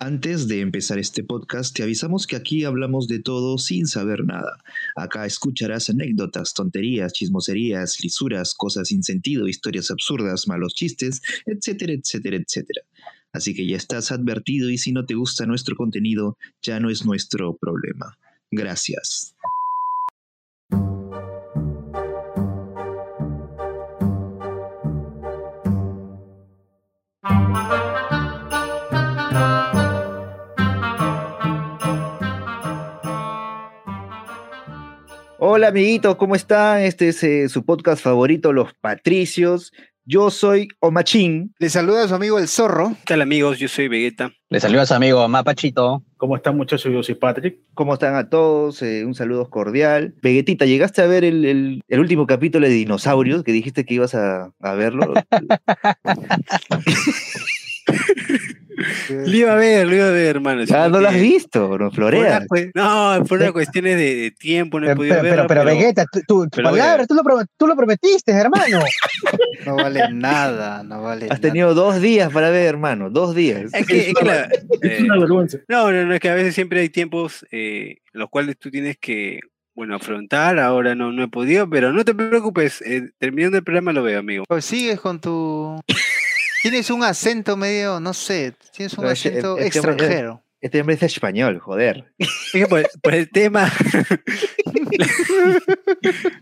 Antes de empezar este podcast, te avisamos que aquí hablamos de todo sin saber nada. Acá escucharás anécdotas, tonterías, chismoserías, lisuras, cosas sin sentido, historias absurdas, malos chistes, etcétera, etcétera, etcétera. Así que ya estás advertido y si no te gusta nuestro contenido, ya no es nuestro problema. Gracias. Hola amiguitos, ¿cómo están? Este es eh, su podcast favorito, Los Patricios. Yo soy Omachín. Le saluda a su amigo El Zorro. ¿Qué tal amigos? Yo soy Vegeta. Le saluda a su amigo Mapachito. ¿Cómo están muchachos? Yo soy Patrick. ¿Cómo están a todos? Eh, un saludo cordial. Vegetita, ¿llegaste a ver el, el- el último capítulo de Dinosaurios que dijiste que ibas a, a verlo? Lo iba a ver, lo iba a ver, hermano. ah, sino no lo has visto, no por una floreas. cue- No, por una cuestiones de, de tiempo no he Pero, podido pero, verlo. pero, Vegeta, tu, tu- pero palabra, tú lo, pro- tú lo prometiste, hermano. No vale nada, no vale Has nada. tenido dos días para ver, hermano, dos días. Es que, es que la- Es eh, una vergüenza. no, no, no, es que a veces siempre hay tiempos eh, los cuales tú tienes que, bueno, afrontar. Ahora no, no he podido, pero no te preocupes. eh, terminando el programa lo veo, amigo. Pues sigues con tu... Tienes un acento medio, no sé, tienes un No, ese- acento este hombre- extranjero. Este hombre es español, joder. Es que por, por el tema.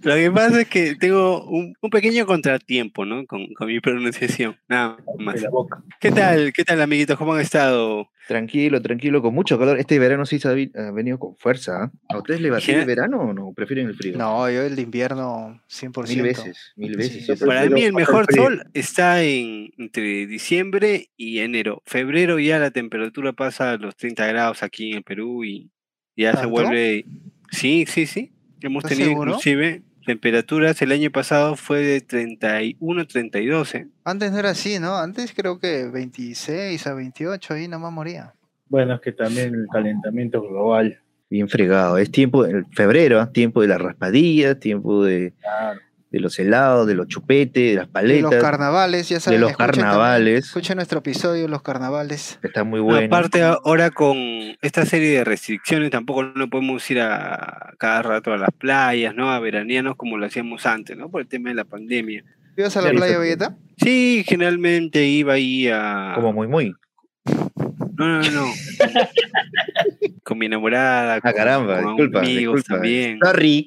Lo que pasa es que tengo un, un pequeño contratiempo, ¿no? Con, con mi pronunciación. Nada más. De la boca. ¿Qué tal? ¿Qué tal, amiguitos? ¿Cómo han estado? Tranquilo, tranquilo, con mucho calor. Este verano sí se ha, vi- ha venido con fuerza. ¿ah? ¿A ustedes les va bien el verano o no? ¿Prefieren el frío? No, yo el de invierno 100%. Mil veces, mil veces. Sí, Para mí el mejor sol está en entre diciembre y enero. Febrero ya la temperatura pasa a los 30 grados aquí en el Perú y ya se vuelve... Sí, sí, sí. Hemos ¿Estás tenido seguro? inclusive temperaturas el año pasado fue de 31, 32. ¿eh? Antes no era así, ¿no? Antes creo que 26 a 28, ahí nomás moría. Bueno, es que también el calentamiento global. Bien fregado. Es tiempo, el febrero, ¿ah? tiempo de las raspadillas, tiempo de, Claro. De los helados, de los chupetes, de las De paletas. los carnavales, ya saben. los escuchen también- carnavales. Escuchen nuestro episodio, los carnavales. Está muy bueno. Aparte ahora con esta serie de restricciones tampoco no podemos ir a cada rato a las playas, ¿no? A veranearnos como lo hacíamos antes, ¿no? Por el tema de la pandemia. ¿Ibas a la Claro, playa, Vegeta? Sí, generalmente iba ahí a... Como muy, muy. No, no, no. con mi enamorada, Ah, con, caramba, con disculpa, amigos disculpa. también. Sorry.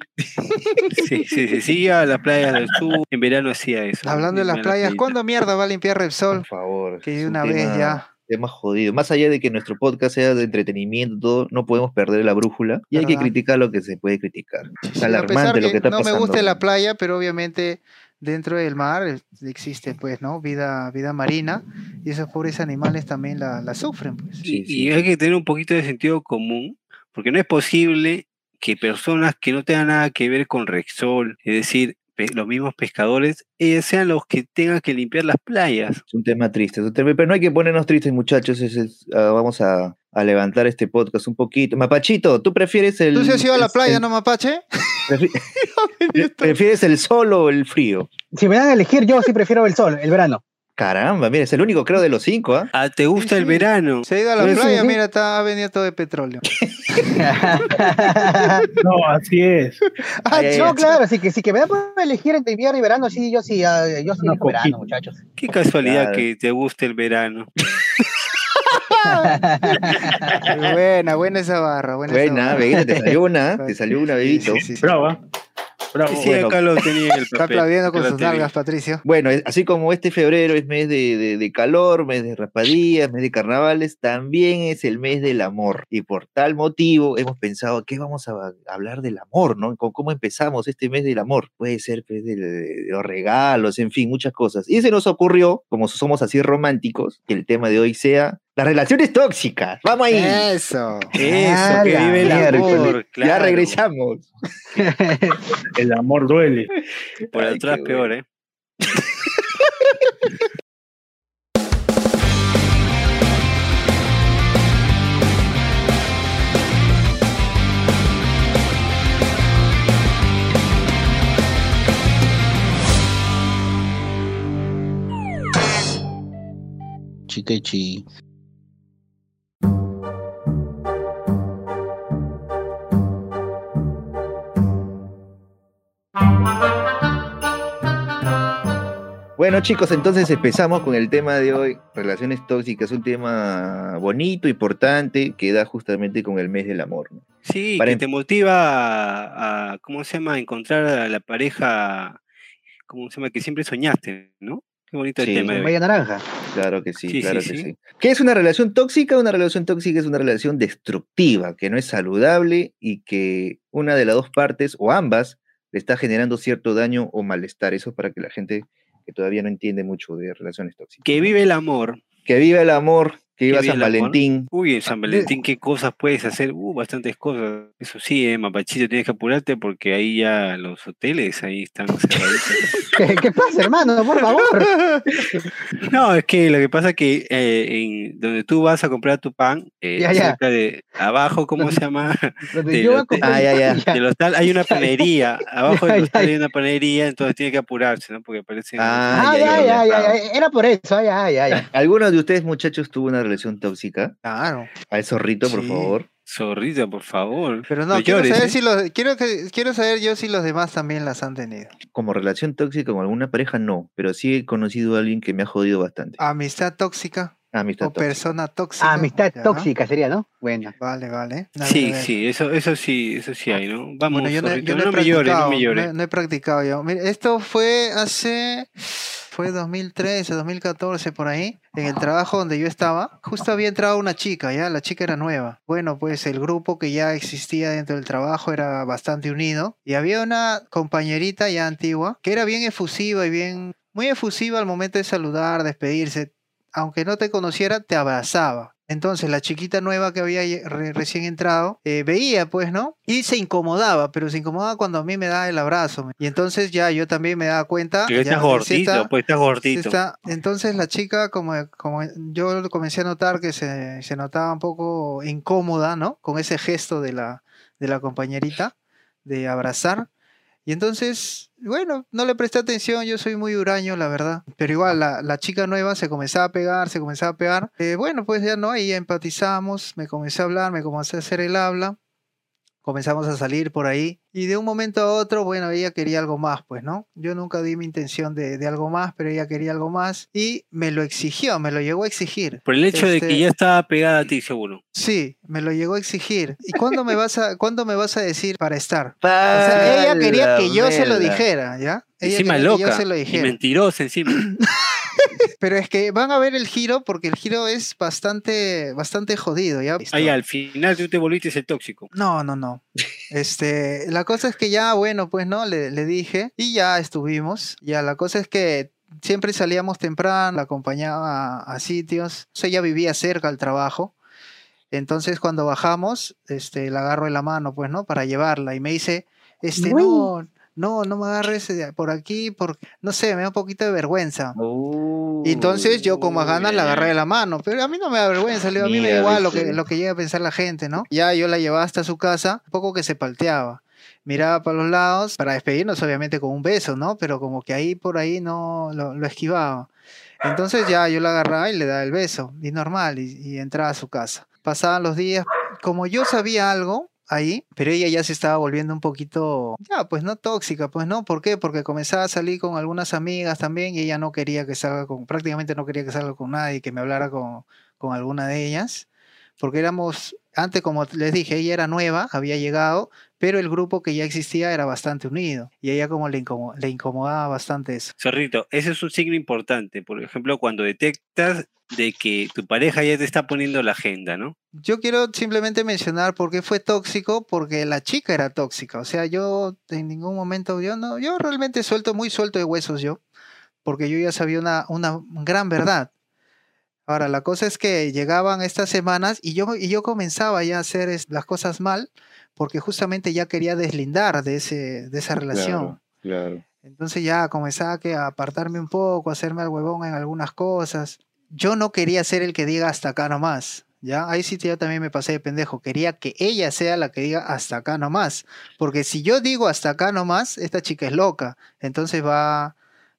Sí, sí, sí, sí, iba a las playas del sur. En verano hacía eso. Hablando de las playas. ¿cuándo mierda va a limpiar Repsol? Por favor. Que de un una vez tema- ya. tema jodido. Más allá de que nuestro podcast sea de entretenimiento, todo, no podemos perder la brújula y hay que criticar lo que se puede criticar. Es Sí, a pesar alarmante lo que que está no pasando. me gusta la playa, pero obviamente dentro del mar eh, existe, pues, ¿no? Vida, vida marina y esos pobres animales también la, la sufren, pues. Sí, Y, sí. y hay que tener un poquito de sentido común, porque no es posible que personas que no tengan nada que ver con Rexol, es decir, los mismos pescadores, ellos sean los que tengan que limpiar las playas. Es un tema triste, es un tema- pero no hay que ponernos tristes, muchachos. es- ah, vamos a, a levantar este podcast un poquito. Mapachito, ¿tú prefieres el. ¿Tú se has ido a la playa, el- no, Mapache? prefi- ¿Prefieres el sol o el frío? Si me dan a elegir, yo sí prefiero el sol, el verano. Caramba, mira, es el único, creo, de los cinco, ¿ah? Ah, ¿te gusta el sí. verano? Se ha ido a la playa, mira, está, ha venido todo de petróleo. No, así es. Ah, no, claro, sí que, sí que me dan para elegir entre invierno y verano, sí, yo sí, ah, yo sí elijo verano, muchachos. Qué casualidad Claro. que te guste el verano. buena, buena esa barra, buena, esa Buena, barra. Vegeta, te salió una, te salió una, bebito. sí, sí, sí. Brava. Bravo. Sí, bueno. acá lo tenía en el Está aplaudiendo con sus nalgas, Patricio. Bueno, así como este febrero es mes de, de- de calor, mes de raspadillas, mes de carnavales, también es el mes del amor. Y por tal motivo hemos pensado que vamos a a hablar del amor, ¿no? Con cómo empezamos este mes del amor. Puede ser pues, de, de los regalos, en fin, muchas cosas. Y se nos ocurrió, como somos así románticos, que el tema de hoy sea las relaciones tóxicas. Vamos ahí. Eso. Eso, Ah, que vive el amor. Ya regresamos. El amor duele. Por Ay, atrás peor, ¿eh? Chiquechi. Bueno chicos, entonces empezamos con el tema de hoy, relaciones tóxicas, un tema bonito, importante, que da justamente con el mes del amor. Sí, que te motiva a, ¿cómo se llama?, encontrar a la pareja, ¿cómo se llama?, que siempre soñaste, ¿no? Qué bonito sí, el tema. Media naranja. Claro que sí, claro que sí. ¿Qué es una relación tóxica? Una relación tóxica es una relación destructiva, que no es saludable y que una de las dos partes o ambas le está generando cierto daño o malestar. Eso es para que la gente que todavía no entiende mucho de relaciones tóxicas. Que vive el amor. Que viva el amor, que viva viva San. Valentín. Uy, en San Valentín, ¿qué cosas puedes hacer? Uh, bastantes cosas. Eso sí, eh, Mapachito, tienes que apurarte porque ahí ya los hoteles ahí están cerraditos. ¿Qué, qué pasa, hermano? Por favor. No, es que lo que pasa es que eh, en donde tú vas a comprar tu pan, eh, Ya, ya. cerca de abajo, ¿cómo se llama? Donde Del yo voy a hotel. comprar- Ah, ya, ya. Del hostal hay una panadería. Abajo Ya, del hostal ya. hay una panadería, entonces tiene que apurarse, ¿no? Porque aparecen. Ah, Ah, ya, ya, ya, ya, ya. ya, ya. Era por eso, ya, ya, ya. ¿Alguno de ustedes, muchachos, tuvo una relación tóxica? Claro. Al zorrito, por Sí. favor. Zorrita, por favor. Pero no, No quiero llores, saber ¿eh? si los, quiero que, quiero saber yo si los demás también las han tenido. Como relación tóxica con alguna pareja, no. Pero sí he conocido a alguien que me ha jodido bastante. Amistad tóxica Amistad o tóxica. persona tóxica. Amistad Ya. tóxica sería, ¿no? Bueno. Vale, vale. A Sí, a sí, eso, eso sí, eso sí hay, ¿no? Vamos, Bueno, yo no, yo no me llores, no me no llores. he- no he practicado yo. Mira, esto fue hace, fue 2013, 2014 por ahí, en el trabajo donde yo estaba. Justo había entrado una chica, ya, la chica era nueva. Bueno, pues el grupo que ya existía dentro del trabajo era bastante unido y había una compañerita ya antigua que era bien efusiva y bien, muy efusiva al momento de saludar, despedirse. Aunque no te conociera, te abrazaba. Entonces la chiquita nueva que había re- recién entrado eh, veía, pues, ¿no? Y se incomodaba, pero se incomodaba cuando a mí me daba el abrazo. Y entonces ya yo también me daba cuenta. Que estás gordito, está- pues estás gordito. está. Entonces la chica, como, como yo comencé a notar que se, se notaba un poco incómoda, ¿no? Con ese gesto de la, de la compañerita de abrazar. Y entonces, bueno, no le presté atención, yo soy muy huraño, la verdad. Pero igual, la, la chica nueva se comenzaba a pegar, se comenzaba a pegar. Eh, bueno, pues ya no, ahí empatizamos, me comencé a hablar, me comencé a hacer el habla. Comenzamos a salir por ahí. Y de un momento a otro, bueno, ella quería algo más, pues, ¿no? Yo nunca di mi intención de, de algo más, pero ella quería algo más. Y me lo exigió, me lo llegó a exigir. Por el hecho de Este- que ya estaba pegada a ti, seguro. Sí, me lo llegó a exigir. ¿Y cuándo me vas a, cuándo me vas a decir para estar? O sea, ella quería que yo se lo dijera, ¿ya? Ella Encima quería que yo loca se lo y dijera. mentirosa encima. Pero es que van a ver el giro porque el giro es bastante, bastante jodido, ¿ya? Ahí al final tú te volviste el tóxico. No, no, no. Este, la cosa es que ya, bueno, pues no, le, le dije y ya estuvimos. Ya, la cosa es que siempre salíamos temprano, la acompañaba a, a sitios. O sea, ella vivía cerca al trabajo. Entonces, cuando bajamos, este, la agarro de la mano, pues, ¿no? Para llevarla. Y me dice, este, Uy. no, no, no me agarres por aquí, porque, no sé, me da un poquito de vergüenza. Y entonces yo como a ganas la agarré de la mano, pero a mí no me da vergüenza, le digo, a mí me da igual lo que, lo que llegue a pensar la gente, ¿no? Ya yo la llevaba hasta su casa, un poco que se palteaba. Miraba para los lados, para despedirnos obviamente con un beso, ¿no? Pero como que ahí por ahí no lo, lo esquivaba. Entonces ya yo la agarraba y le daba el beso, y normal, y, y entraba a su casa. Pasaban los días, como yo sabía algo ahí, pero ella ya se estaba volviendo un poquito, ya, pues no tóxica, pues no, ¿por qué? Porque comenzaba a salir con algunas amigas también y ella no quería que salga con, prácticamente no quería que salga con nadie, que me hablara con, con alguna de ellas, porque éramos, antes como les dije, ella era nueva, había llegado, pero el grupo que ya existía era bastante unido y a ella como le, le incomodaba bastante eso. Zorrito, ese es un signo importante. Por ejemplo, cuando detectas de que tu pareja ya te está poniendo la agenda, ¿no? Yo quiero simplemente mencionar por qué fue tóxico, porque la chica era tóxica. O sea, yo en ningún momento, yo no, yo realmente suelto, muy suelto de huesos yo, porque yo ya sabía una, una gran verdad. Ahora, la cosa es que llegaban estas semanas y yo, y yo comenzaba ya a hacer es- las cosas mal, porque justamente ya quería deslindar de, ese, de esa relación. Claro, claro. Entonces ya comenzaba que a apartarme un poco, a hacerme al huevón en algunas cosas. Yo no quería ser el que diga hasta acá nomás. ¿Ya? Ahí sí yo también me pasé de pendejo. Quería que ella sea la que diga hasta acá nomás. Porque si yo digo hasta acá nomás, esta chica es loca. Entonces va,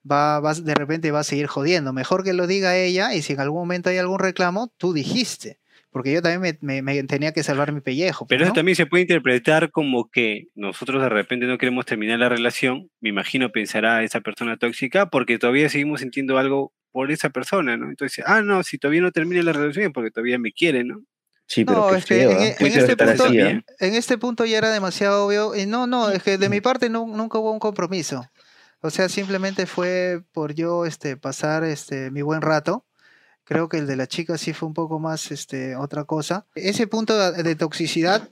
va, va, de repente va a seguir jodiendo. Mejor que lo diga ella y si en algún momento hay algún reclamo, tú dijiste. porque yo también me, me- me tenía que salvar mi pellejo. pues, Pero eso ¿no? también se puede interpretar como que nosotros de repente no queremos terminar la relación, me imagino pensará esa persona tóxica, porque todavía seguimos sintiendo algo por esa persona, ¿no? Entonces, ah, no, si todavía no termina la relación es porque todavía me quiere, ¿no? Sí, pero No, es que en, ¿ah? en Muy feo este punto, en este punto ya era demasiado obvio. Y no, no, es que de mi parte nu- nunca hubo un compromiso. O sea, simplemente fue por yo este, pasar este, mi buen rato. Creo que el de la chica sí fue un poco más este, otra cosa. Ese punto de, toxicidad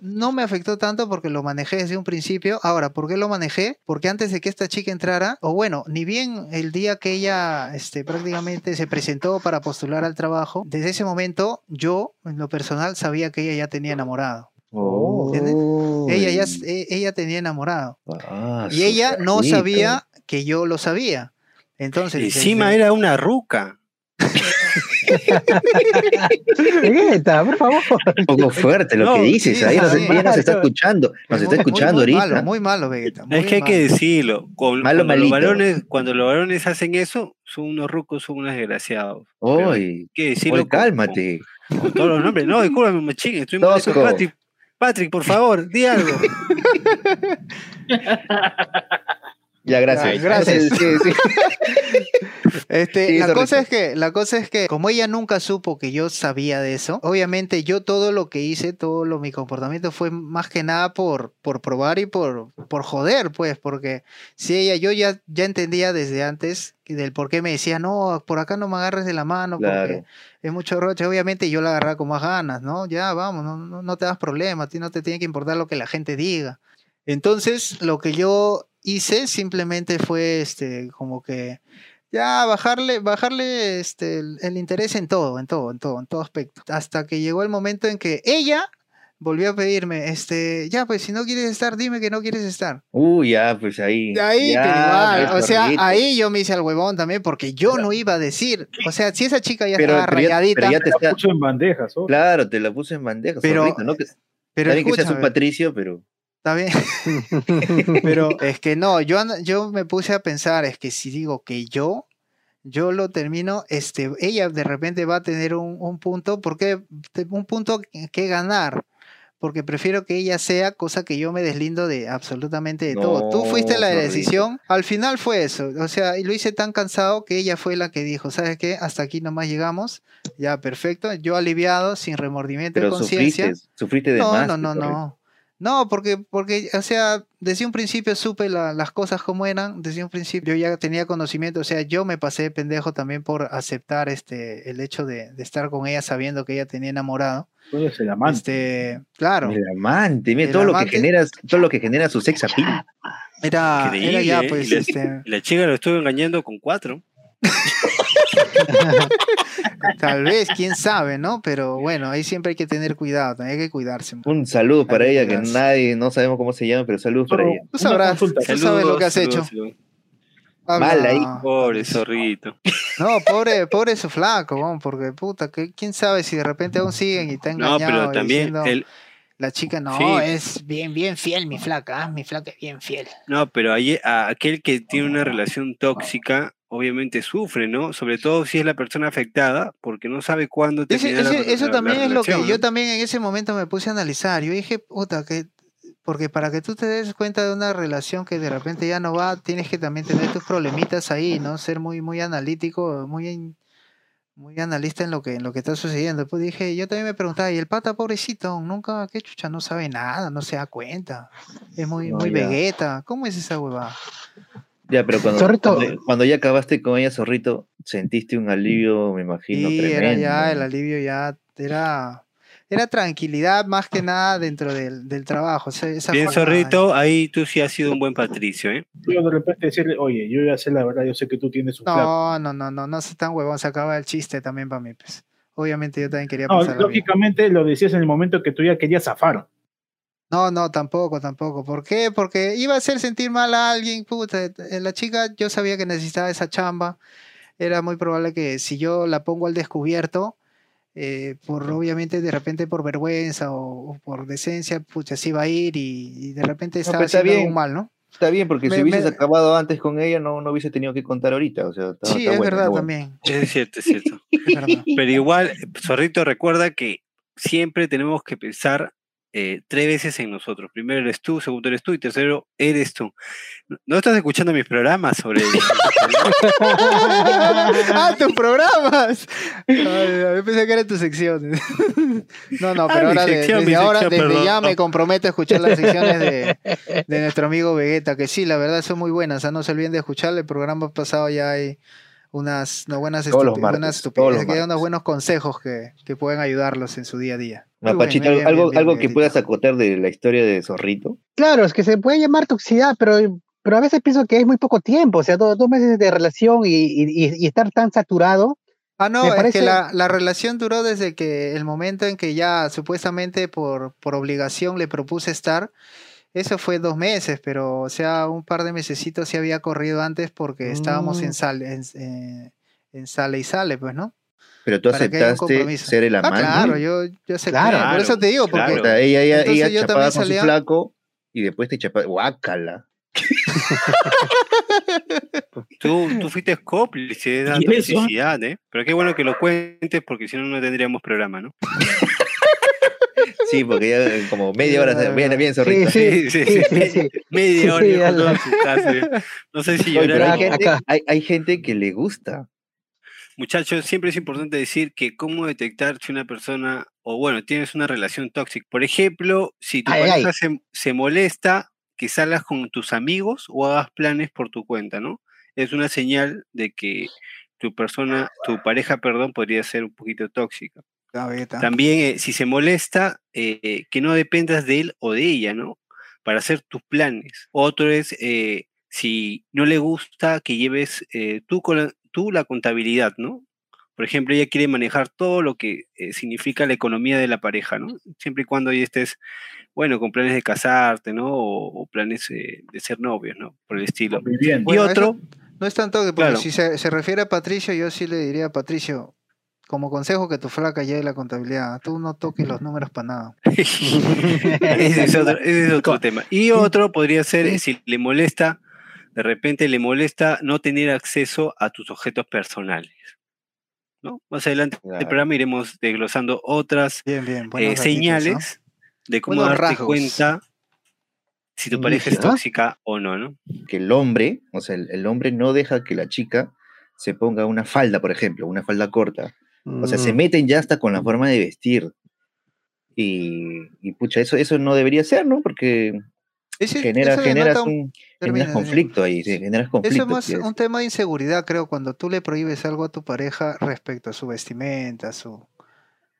no me afectó tanto porque lo manejé desde un principio. Ahora, ¿por qué lo manejé? Porque antes de que esta chica entrara, o bueno, ni bien el día que ella este, prácticamente se presentó para postular al trabajo, desde ese momento yo, en lo personal, sabía que ella ya tenía enamorado. Oh. Ella ya e- ella tenía enamorado. Ah, Y ella no sabía que yo lo sabía. Entonces, Encima era una ruca. Vegeta, por favor. Un poco fuerte lo No, que dices, sí, ahí nos, sí. ella nos está escuchando, nos muy- está muy- escuchando muy ahorita. Malo, muy malo, Vegeta. es muy que hay que decirlo. Malo, cuando, los varones, cuando los varones hacen eso, son unos rucos, son unos desgraciados. Pero hay que decirlo con- con- cálmate. Con, todos los nombres. No, discúlpame, machín. Estoy molesto. Patrick, por favor, di algo. Ya, gracias. Ya, gracias. Sí, sí. Este, Sí, la cosa es que, la cosa es que, como ella nunca supo que yo sabía de eso, obviamente yo todo lo que hice, todo lo, mi comportamiento fue más que nada por, por probar y por, por joder, pues, porque si ella, yo ya, ya entendía desde antes del por qué me decía, no, por acá no me agarres de la mano, porque Claro. es mucho roche, obviamente yo la agarraba con más ganas, ¿no? Ya, vamos, no, no, no te das problema, a ti no te tiene que importar lo que la gente diga. Entonces, lo que yo hice simplemente fue, este, como que, ya bajarle, bajarle este, el, el interés en todo, en todo, en todo, en todo aspecto. Hasta que llegó el momento en que ella volvió a pedirme, este, ya, pues si no quieres estar, dime que no quieres estar. Uy, ya, pues ahí. De ahí, ya, pero igual, pues, o sea, ahí yo me hice al huevón también porque yo no iba a decir, o sea, si esa chica ya Pero, estaba pero rayadita, ya te La está. puso en bandejas. ¿oh? Claro, te la puse en bandeja. Pero- ¿no? Que- pero que seas un patricio, pero. Está bien. Pero es que no, yo, yo me puse a pensar, es que si digo que yo, yo lo termino, este, ella de repente va a tener un, un punto, porque un punto que- ganar. Porque prefiero que ella sea, cosa que yo me deslindo de absolutamente de todo. Tú fuiste la decisión, al final fue eso. O sea, y lo hice tan cansado que ella fue la que dijo, ¿sabes qué? Hasta aquí nomás llegamos. Ya, perfecto. Yo aliviado, sin remordimiento de conciencia. sufriste, sufriste de No, más. no, no, no. No, porque, porque, o sea, desde un principio supe la- las cosas como eran, desde un principio yo ya tenía conocimiento, o sea, yo me pasé de pendejo también por aceptar este, el hecho de, de estar con ella sabiendo que ella tenía enamorado. Tú eres el amante. Este, claro, El amante, mira, El todo lo que generas, todo lo que genera su sex appeal. era, era ya pues, Y la- este, La chica lo estuvo engañando con cuatro. tal vez, quién sabe, ¿no? Pero bueno, ahí siempre hay que tener cuidado, también hay que cuidarse. Un saludo para ella, que nadie, no sabemos cómo se llama, pero saludos para ella. Tú sabrás, tú sabes lo que has Saludos, hecho. saludos. Mal ahí. Habla- Pobre zorrito. No, pobre, pobre su flaco, porque puta, que quién sabe si de repente aún siguen y está No, pero también diciendo, el, la chica no, Sí. es bien, bien fiel mi flaca, ah, mi flaca es bien fiel. no, pero ahí, a- aquel que tiene una relación tóxica, obviamente sufre, ¿no? Sobre todo si es la persona afectada, porque no sabe cuándo Ese- la- ese- eso la- la también es lo que yo también en ese momento me puse a analizar. Yo dije, puta, que porque para que tú te des cuenta de una relación que de repente ya no va, tienes que también tener tus problemitas ahí, ¿no? Ser muy, muy analítico, muy, muy analista en lo que, en lo que está sucediendo. Pues dije, yo también me preguntaba, y el pata pobrecito, nunca, qué chucha, no sabe nada, no se da cuenta. Es muy, No, muy ya. vegeta. ¿Cómo es esa huevada? Ya, pero cuando, Zorrito. cuando, cuando ya acabaste con ella, zorrito, sentiste un alivio, me imagino, Sí, era tremendo. ya, el alivio ya era, era tranquilidad más que nada dentro del, del trabajo. esa- esa Bien, zorrito, ahí tú sí has sido un buen patricio, ¿eh? Yo de repente decirle, oye, yo ya sé la verdad, yo sé que tú tienes un flaco. No, no, no, no, no sé tan huevón, se acaba el chiste también para mí, pues. Obviamente yo también quería No, bien. lógicamente lo decías en el momento que tú ya querías zafar. No, no, tampoco, tampoco. ¿Por qué? Porque iba a hacer sentir mal a alguien, puta. eh, La chica, yo sabía que necesitaba esa chamba. Era muy probable que si yo la pongo al descubierto, eh, por obviamente de repente por vergüenza o, o por decencia, pucha, se iba a ir y, y de repente estaba pero está haciendo algo bien. mal, ¿no? Está bien, porque si Me- hubieses me- acabado antes con ella, no, no hubiese tenido que contar ahorita. O sea, está- Sí, está es bueno, verdad bueno. también. Es cierto, es cierto. Es. Pero igual, Zorrito, recuerda que siempre tenemos que pensar eh, tres veces en nosotros. Primero eres tú, segundo eres tú y tercero eres tú. ¿No- ¿No estás escuchando mis programas sobre ¡Ah, tus programas! Ay, yo pensé que eran tus secciones. No, no, Ah, pero ahora, sección, desde ahora, sección, desde ya me comprometo a escuchar las secciones de, de nuestro amigo Vegeta, que sí, la verdad son muy buenas. ah, No se olviden de escuchar. El programa pasado ya hay unas no, buenas, estupi- martes, estupideces, que unos buenos consejos que, que pueden ayudarlos en su día a día. Muy bien, Mapachito, bien, algo, bien, bien, algo que puedas acotar de la historia de Zorrito. Claro, es que se puede llamar toxicidad, pero, pero a veces pienso que es muy poco tiempo, o sea, do- dos, meses de relación y, y- y- estar tan saturado. Ah, no, es parece- que la, la relación duró desde que el momento en que ya supuestamente por, por obligación le propuse estar. Eso fue dos meses, pero o sea, un par de mesecitos sí había corrido antes porque estábamos en Mm. sale, en, eh, en sale y sale, pues, ¿no? Pero tú aceptaste ser el Ah, amante. claro, yo, yo acepté. Claro. Por eso te digo, porque O sea, ella, ella, ella yo chapaba con salía- su flaco y después te chapaba. ¡Guácala! Tú, tú fuiste cómplice de esa ¿Y eso? toxicidad, ¿eh? Pero qué bueno que lo cuentes porque si no, no tendríamos programa, ¿no? Sí, porque ya como media hora. Ya, Bien, Zorrito. Sí, Sí, sí, sí, sí. sí, sí. Media hora su casa. No sé si llorar hay gente, acá. hay, hay gente que le gusta. Muchachos, siempre es importante decir que cómo detectar si una persona, o bueno, tienes una relación tóxica. Por ejemplo, si tu ay, pareja ay. Se, se molesta que salgas con tus amigos o hagas planes por tu cuenta, ¿no? Es una señal de que tu persona, tu pareja, perdón, podría ser un poquito tóxica. Gaveta. También, eh, si se molesta, eh, que no dependas de él o de ella, ¿no? Para hacer tus planes. Otro es, eh, si no le gusta que lleves eh, tú, con la, tú la contabilidad, ¿no? Por ejemplo, ella quiere manejar todo lo que eh, significa la economía de la pareja, ¿no? Siempre y cuando estés, bueno, con planes de casarte, ¿no? O, o planes eh, de ser novios, ¿no? Por el estilo. Viviendo. Y Bueno, eso- otro, No es tanto que, porque Claro. si se, se refiere a Patricio, yo sí le diría a Patricio, como consejo que tu flaca lleve la contabilidad, tú no toques los números para nada. ese es otro, ese es otro tema. Y otro podría ser si le molesta, de repente le molesta no tener acceso a tus objetos personales. ¿no? Más adelante en el Claro. programa iremos desglosando otras Bien, bien. eh, señales de cómo Buenos darte rasgos. cuenta si tu pareja es tóxica o no, ¿no? Que el hombre, o sea, el, el hombre no deja que la chica se ponga una falda, por ejemplo, una falda corta. O sea, se Mm. meten ya hasta con la forma de vestir. Y, y pucha, eso, eso no debería ser, ¿no? Porque Ese- genera, eso generas, denota un- un, termina, generas conflicto ahí, sí, generas Eso conflicto. es más sí, un tema de inseguridad, creo, cuando tú le prohíbes algo a tu pareja respecto a su vestimenta, a su...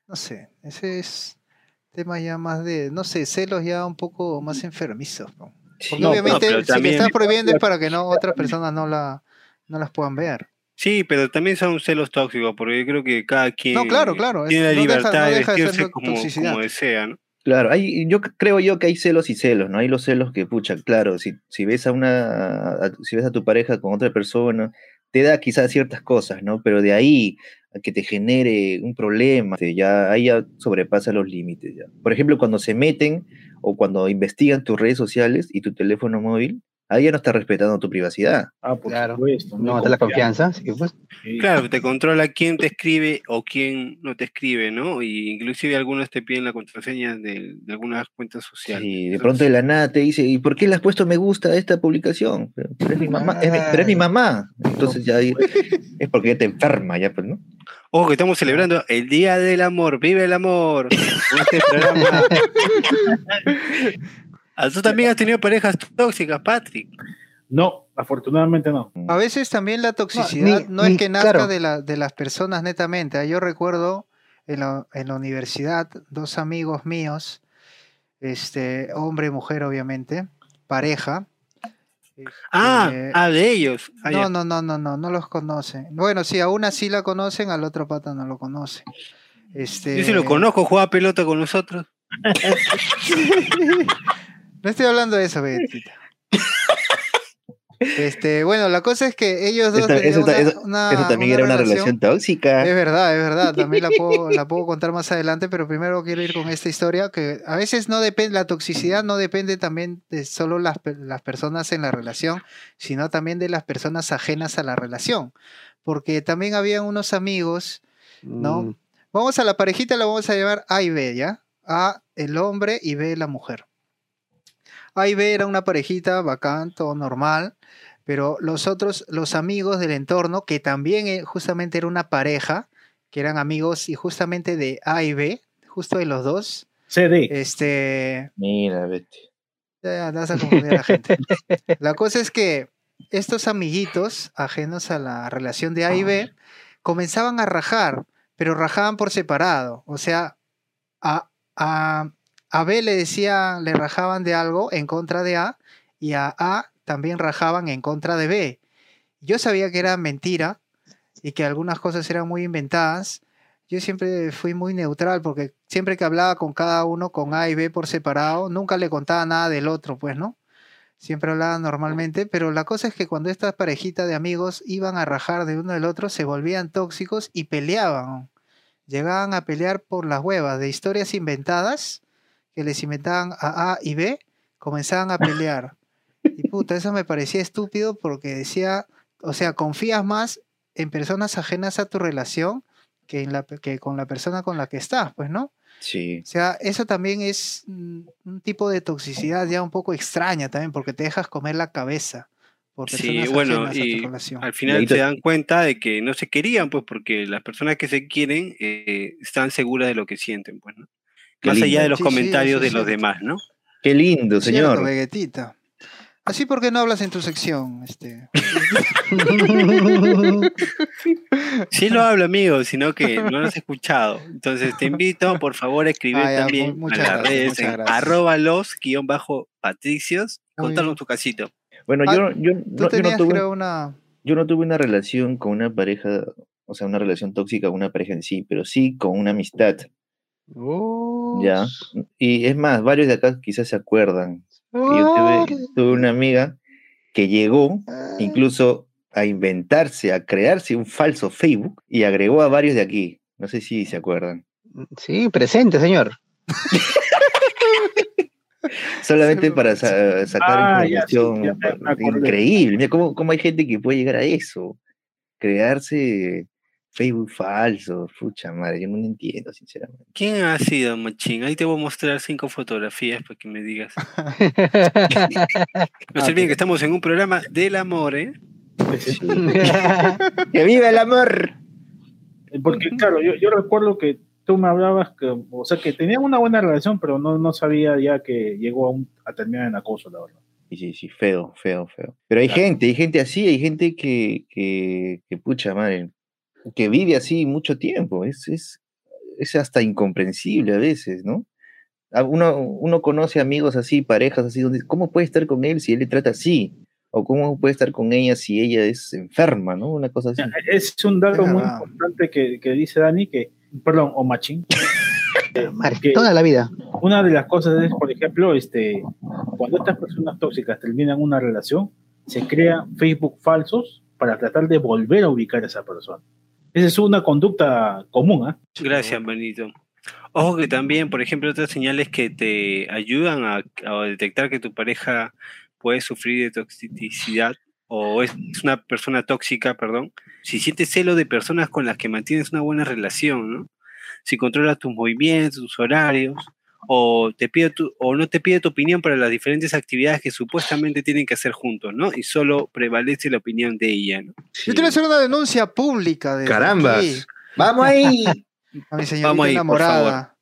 No sé, ese es tema ya más de, no sé, celos ya un poco más enfermizos. ¿no? Porque No, obviamente pero si le también- estás prohibiendo es para que no otras personas no la, no las puedan ver. Sí, pero también son celos tóxicos, porque yo creo que cada quien No, claro, claro, es- tiene la no deja- libertad no de deja de ser vestirse como, desea, ¿no? Claro, hay, yo creo yo que hay celos y celos, ¿no? Hay los celos que, pucha, claro, si, si ves a una, a- si ves a tu pareja con otra persona, te da quizás ciertas cosas, ¿no? Pero de ahí a que te genere un problema, ya, ahí ya sobrepasa los límites, ya. Por ejemplo, cuando se meten o cuando investigan tus redes sociales y tu teléfono móvil, ahí ya no está respetando tu privacidad. Ah, por Claro. supuesto. No mata la confianza. sí, pues. Claro, te controla quién te escribe o quién no te escribe, ¿no? Y inclusive algunos te piden la contraseña de, de algunas cuentas sociales. Y de pronto de la nada te dice, ¿y por qué le has puesto me gusta a esta publicación? Pero, pero es mi mamá, es mi, pero es mi mamá. Entonces ya ahí- es porque ya te enferma, ya, pues, ¿no? Ojo, que estamos celebrando el Día del Amor. ¡Vive el amor! Este programa. Ah, ¿Tú también has tenido parejas tóxicas, Patrick? No, afortunadamente no. A veces también la toxicidad no, es ni- que nazca claro. de, la, de las personas netamente. ah, Yo recuerdo en la, en la universidad dos amigos míos, este, hombre y mujer obviamente, pareja. Ah, este, ah, de ellos. Ah, no, no, no, no, no, no los conocen. Bueno, sí, a una sí la conocen, al otro pata no lo conoce. Este, Yo sí lo conozco, juega pelota con nosotros. No estoy hablando de eso, Betita. Este, bueno, la cosa es que ellos dos Esta- eso, una- eso- una- eso también era una relación tóxica. Es verdad, es verdad. También la puedo, la puedo contar más adelante, pero primero quiero ir con esta historia que a veces no depende, la toxicidad no depende también de solo las, las personas en la relación, sino también de las personas ajenas a la relación. Porque también habían unos amigos, ¿no? Mm, Vamos a la parejita, la vamos a llevar A y B, ¿ya? A el hombre y B la mujer. A y B era una parejita bacán, todo normal, pero los otros, los amigos del entorno, que también eh, justamente era una pareja, que eran amigos y justamente de A y B, justo de los dos, CD. este, Mira, vete. ya, ya vas a confundir a la gente. La cosa es que estos amiguitos, ajenos a la relación de A y B, comenzaban a rajar, pero rajaban por separado. O sea, a, a, a B le decía, le rajaban de algo en contra de A, y a A también rajaban en contra de B. Yo sabía que era mentira y que algunas cosas eran muy inventadas. Yo siempre fui muy neutral porque siempre que hablaba con cada uno, con A y B por separado, nunca le contaba nada del otro, pues, ¿no? Siempre hablaba normalmente, pero la cosa es que cuando estas parejitas de amigos iban a rajar de uno del otro, se volvían tóxicos y peleaban. Llegaban a pelear por las huevas de historias inventadas que les inventaban a A y B, comenzaban a pelear. Y puta, eso me parecía estúpido porque decía, o sea, confías más en personas ajenas a tu relación que, en la, que con la persona con la que estás, pues, ¿no? Sí. O sea, eso también es un tipo de toxicidad ya un poco extraña también, porque te dejas comer la cabeza por Sí, personas bueno, ajenas a tu y relación. Al final ahí se te- dan cuenta de que no se querían, pues, porque las personas que se quieren eh, están seguras de lo que sienten, pues, ¿no? Qué Más allá de los Sí, sí, eso comentarios de los cierto. demás, ¿no? Qué lindo, Cierto, señor. Vegetita. Así porque no hablas en tu sección, este. Sí lo hablo, amigo, sino que no lo has escuchado. Entonces te invito, por favor, a escribir Ah, ya, también a las gracias, redes en gracias. arroba los guion bajo patricios. Contanos tu casito. Bueno, Ah, yo, yo, no, yo, tuve, creo, una. yo no tuve una relación con una pareja, o sea, una relación tóxica con una pareja en sí, pero sí con una amistad, oh, ¿ya? Y es más, varios de acá quizás se acuerdan yo tuve, tuve una amiga que llegó incluso a inventarse, a crearse un falso Facebook y agregó a varios de aquí. No sé si se acuerdan. Sí, presente, señor. Solamente Sí, para sa- sacar Ah, ya, sí, información ya increíble. Mira cómo, cómo hay gente que puede llegar a eso. Crearse Facebook falso. Pucha madre, yo no lo entiendo, sinceramente. ¿Quién ha sido, machín? Ahí te voy a mostrar cinco fotografías para que me digas. No se olviden que estamos en un programa del amor, ¿eh? ¡Que viva el amor! Porque, claro, yo, yo recuerdo que tú me hablabas que, o sea, que tenían una buena relación, pero no, no sabía ya que llegó a, un, a terminar en acoso, la verdad. Sí, sí, sí, feo, feo, feo. Pero hay Claro. gente, hay gente así, hay gente que, que, que pucha madre, que vive así mucho tiempo. Es, es, es hasta incomprensible a veces, ¿no? A- Uno, uno conoce amigos así, parejas así, donde, ¿cómo puede estar con él si él le trata así? O cómo puede estar con ella si ella es enferma, ¿no? Una cosa así. Es un dato Es muy importante que, que dice Dani, que, perdón, o Machín. Que toda la vida. una de las cosas es, por ejemplo, este, cuando estas personas tóxicas terminan una relación, se crean Facebook falsos para tratar de volver a ubicar a esa persona. Esa es una conducta común, ¿ah? Gracias, Benito. Ojo que también, por ejemplo, otras señales que te ayudan a, a detectar que tu pareja puede sufrir de toxicidad o es una persona tóxica, perdón, si sientes celo de personas con las que mantienes una buena relación, ¿no? Si controla tus movimientos, tus horarios, o te pide tu, o no te pide tu opinión para las diferentes actividades que supuestamente tienen que hacer juntos, ¿no? Y solo prevalece la opinión de ella, ¿no? Yo quiero hacer una denuncia pública de ¡Carambas! ¡Vamos ahí! a mi señorita Vamos ahí, por enamorada.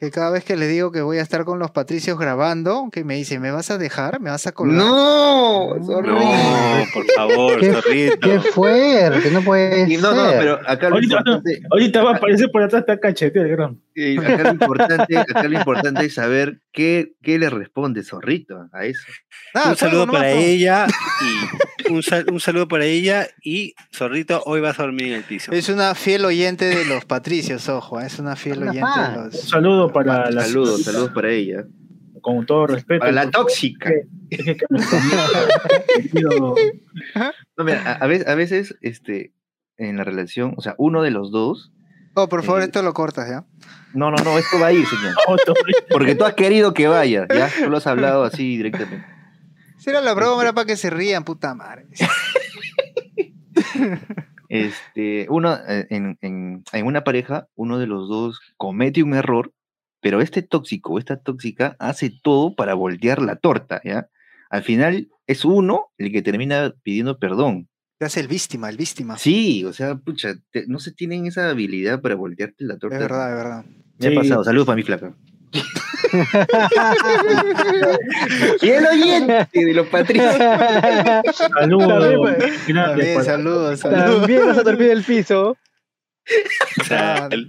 Que cada vez que le digo que voy a estar con los patricios grabando, que me dice, ¿me vas a dejar? ¿Me vas a colgar? ¡No! No, por favor, Qué- zorrito. Qué fuerte, no puede Y no, no, pero acá lo Ahorita, importante, ahorita va a aparecer por atrás, está cacheteado, el gran. eh, acá lo importante, acá lo importante es saber qué, qué le responde Zorrito a eso. Nada, un saludo para ella y un, sal- un saludo para ella y Zorrito, hoy vas a dormir en el piso. Es una fiel oyente de los patricios, ojo, ¿eh? es una fiel oyente de fan. Un los... saludo para la Saludos, saludos para ella. con todo respeto. Para la tóxica. que No, mira, a, a veces, a veces, este, en la relación, o sea, uno de los dos. Oh, por favor, Eh, esto lo cortas, ¿ya? No, no, no, esto va a ir, señor. Porque tú has querido que vaya, ¿ya? Tú lo has hablado así directamente. Si era la broma, era para que se rían, puta madre. Este, uno, eh, en, en, en una pareja, uno de los dos comete un error, pero este tóxico o esta tóxica hace todo para voltear la torta, ¿ya? Al final es uno el que termina pidiendo perdón. Se hace el víctima, el víctima. Sí, o sea, pucha, te- no se tienen esa habilidad para voltearte la torta. Es verdad, es verdad. Me ha pasado. Saludos para mi flaca. y el oyente de los patricios. Saludos. Saludos, saludos. También vas a dormir en el piso. O sea, el-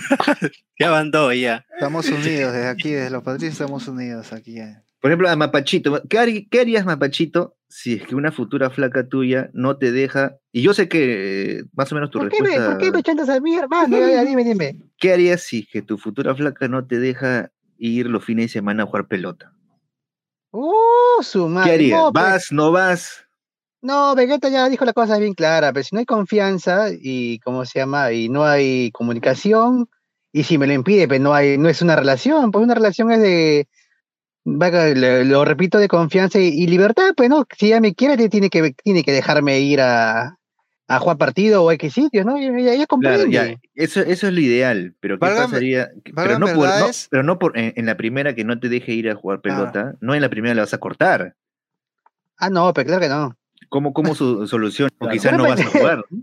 ya van dos ya. Estamos unidos desde aquí, desde los patricios estamos unidos aquí. eh. Por ejemplo, a Mapachito. ¿Qué, harí- qué harías, Mapachito, si es que una futura flaca tuya no te deja? Y yo sé que eh, más o menos tu ¿Por qué, me, respuesta. ¿Por qué me chantas a mí, hermano? Ya, dime, dime. ¿Qué harías si es que tu futura flaca no te deja ir los fines de semana a jugar pelota? Uh, su madre. ¿Qué harías? No, pues, ¿Vas? ¿No vas? No, Vegeta ya dijo la cosa bien clara, pero si no hay confianza y, ¿cómo se llama? Y no hay comunicación, y si me lo impide, pues no hay, no es una relación, pues una relación es de, vaga, lo, lo repito, de confianza y, y libertad, pues no, si ella me quiere, tiene que, tiene que dejarme ir a, a jugar partido o X sitios, ¿no? Ella, ella Claro, comprende. ya. Eso, eso es lo ideal, pero ¿qué Válgame- pasaría? Pero no, por, no, pero no por en, en la primera que no te deje ir a jugar pelota, no en la primera la vas a cortar. Ah, no, pero claro que no. ¿Cómo, cómo su solución? O Claro. quizás no vas a jugar.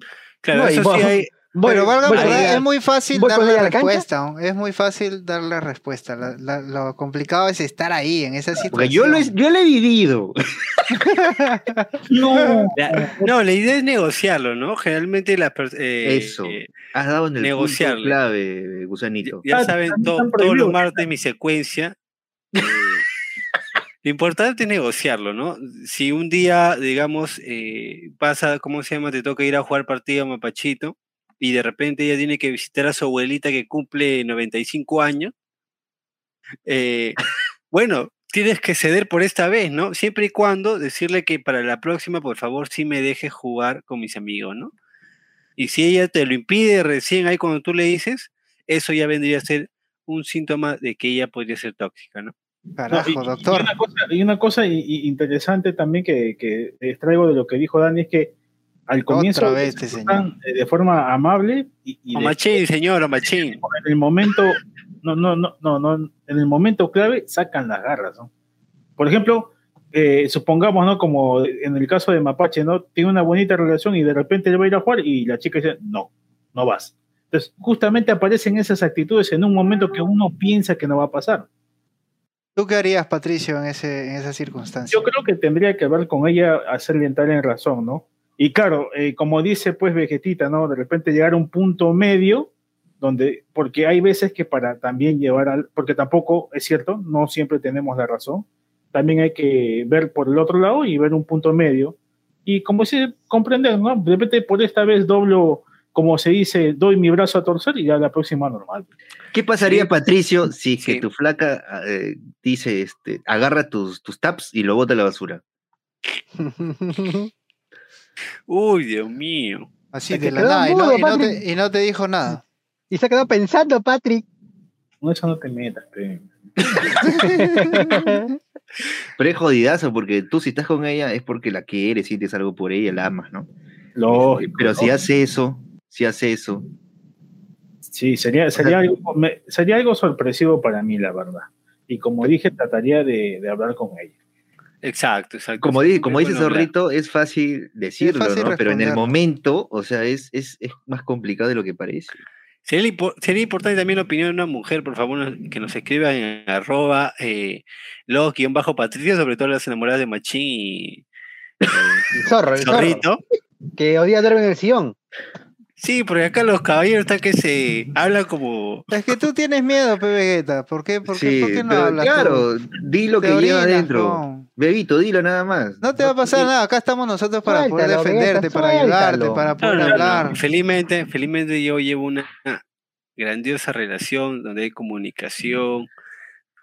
Claro, No, eso vos- sí hay. Voy- Pero valga voy verdad, es muy fácil a la respuesta. Es muy fácil darle respuesta. La- la- lo complicado es estar ahí, en esa situación. Porque yo lo, he, yo lo he vivido. No. la- no, la idea es negociarlo, ¿no? Generalmente las personas. Eso. Has dado en el punto clave, gusanito. Ya Ah, saben, todos los prohibidos. martes mi secuencia. lo importante es negociarlo, ¿no? Si un día, digamos, eh, pasa, ¿cómo se llama? Te toca ir a jugar partido a Mapachito y de repente ella tiene que visitar a su abuelita que cumple 95 años. eh, bueno, tienes que ceder por esta vez, ¿no? Siempre y cuando decirle que para la próxima, por favor, sí me dejes jugar con mis amigos, ¿no? Y si ella te lo impide recién ahí cuando tú le dices, eso ya vendría a ser un síntoma de que ella podría ser tóxica, ¿no? Carajo, No, y- y- doctor. Y una cosa, y una cosa interesante también que, que extraigo de lo que dijo Dani es que al comienzo Otra vez se este comportan, eh, de forma amable y, y O de- machín, señor, o machín. en el momento no no no no no en el momento clave sacan las garras ¿no? por ejemplo eh, supongamos no como en el caso de Mapache no tiene una bonita relación y de repente le va a ir a jugar y la chica dice no no vas entonces justamente aparecen esas actitudes en un momento que uno piensa que no va a pasar ¿Tú qué harías, Patricio, en, ese, en esa circunstancia? yo creo que tendría que ver con ella hacerle entrar en razón no y claro eh, como dice pues Vegetita no de repente llegar a un punto medio donde, porque hay veces que para también llevar al, porque tampoco es cierto, no siempre tenemos la razón, también hay que ver por el otro lado y ver un punto medio. Y como se comprender, ¿no? De repente por esta vez doblo, como se dice, doy mi brazo a torcer y ya la próxima normal. ¿Qué pasaría, Sí. Patricio, si es que Sí. tu flaca eh, dice, este, agarra tus, tus taps y lo bota a la basura? Uy, Dios mío. Así Se de la quedó nada, y no, y te, y no te dijo nada. y se ha quedado pensando, Patrick. No, eso no te metas, pe. Pero es jodidazo, porque tú si estás con ella es porque la quieres, sientes algo por ella, la amas, ¿no? Lógico, Pero si ¿no? hace eso, si hace eso, Sí, sería, sería, algo, me- sería algo sorpresivo para mí, la verdad. Y como dije, trataría de, de hablar con ella. Exacto, exacto. como, dice, como dice. Zorrito, es fácil decirlo, fácil ¿no? Pero en el momento, o sea, es, es, es más complicado de lo que parece. Sería, sería importante también la opinión de una mujer, por favor, que nos escriba en arroba eh, bajo patricia sobre todo las enamoradas de Machín y eh, zorro, el zorro. Zorrito. Que odia dormir en el sillón. Sí, porque acá los caballeros están que se hablan como... Es que tú tienes miedo, Pe Vegeta. ¿Por qué, por qué, sí, por qué no pero hablas? tú? claro, di lo que lleva adentro. Bebito, dilo nada más. No te va a pasar nada. Acá estamos nosotros para poder defenderte, para ayudarte, para poder no, no, hablar. Felizmente, felizmente yo llevo una grandiosa relación donde hay comunicación,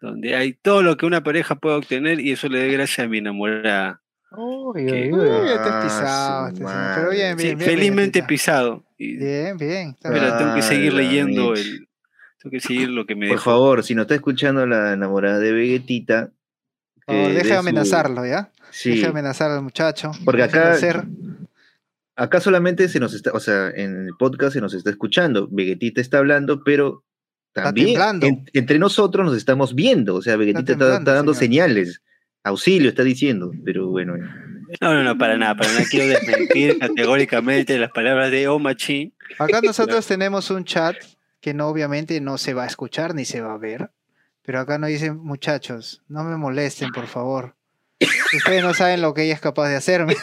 donde hay todo lo que una pareja puede obtener y eso le dé gracias a mi enamorada. Uy, uy, uy. Uy, ya te Ah, has pisado, este. Pero bien, Sí, bien, felizmente pisado. Bien, bien. pero tengo que seguir Ay, leyendo el. Tengo que seguir lo que me Por dejó. favor, si no está escuchando la enamorada de Vegetita. Por favor, deje de su- amenazarlo, ¿ya? Sí, Deje de amenazar al muchacho. Porque acá- hacer. acá solamente se nos está, o sea, en el podcast se nos está escuchando. Vegetita está hablando, pero también en- entre nosotros nos estamos viendo. O sea, Vegetita está, dando señor. señales. Auxilio está diciendo, pero bueno. No, no, no, para nada, para nada. Quiero desmentir categóricamente las palabras de O Machín. Acá nosotros tenemos un chat que no obviamente no se va a escuchar ni se va a ver. Pero acá nos dicen, muchachos, no me molesten, por favor. Ustedes no saben lo que ella es capaz de hacerme.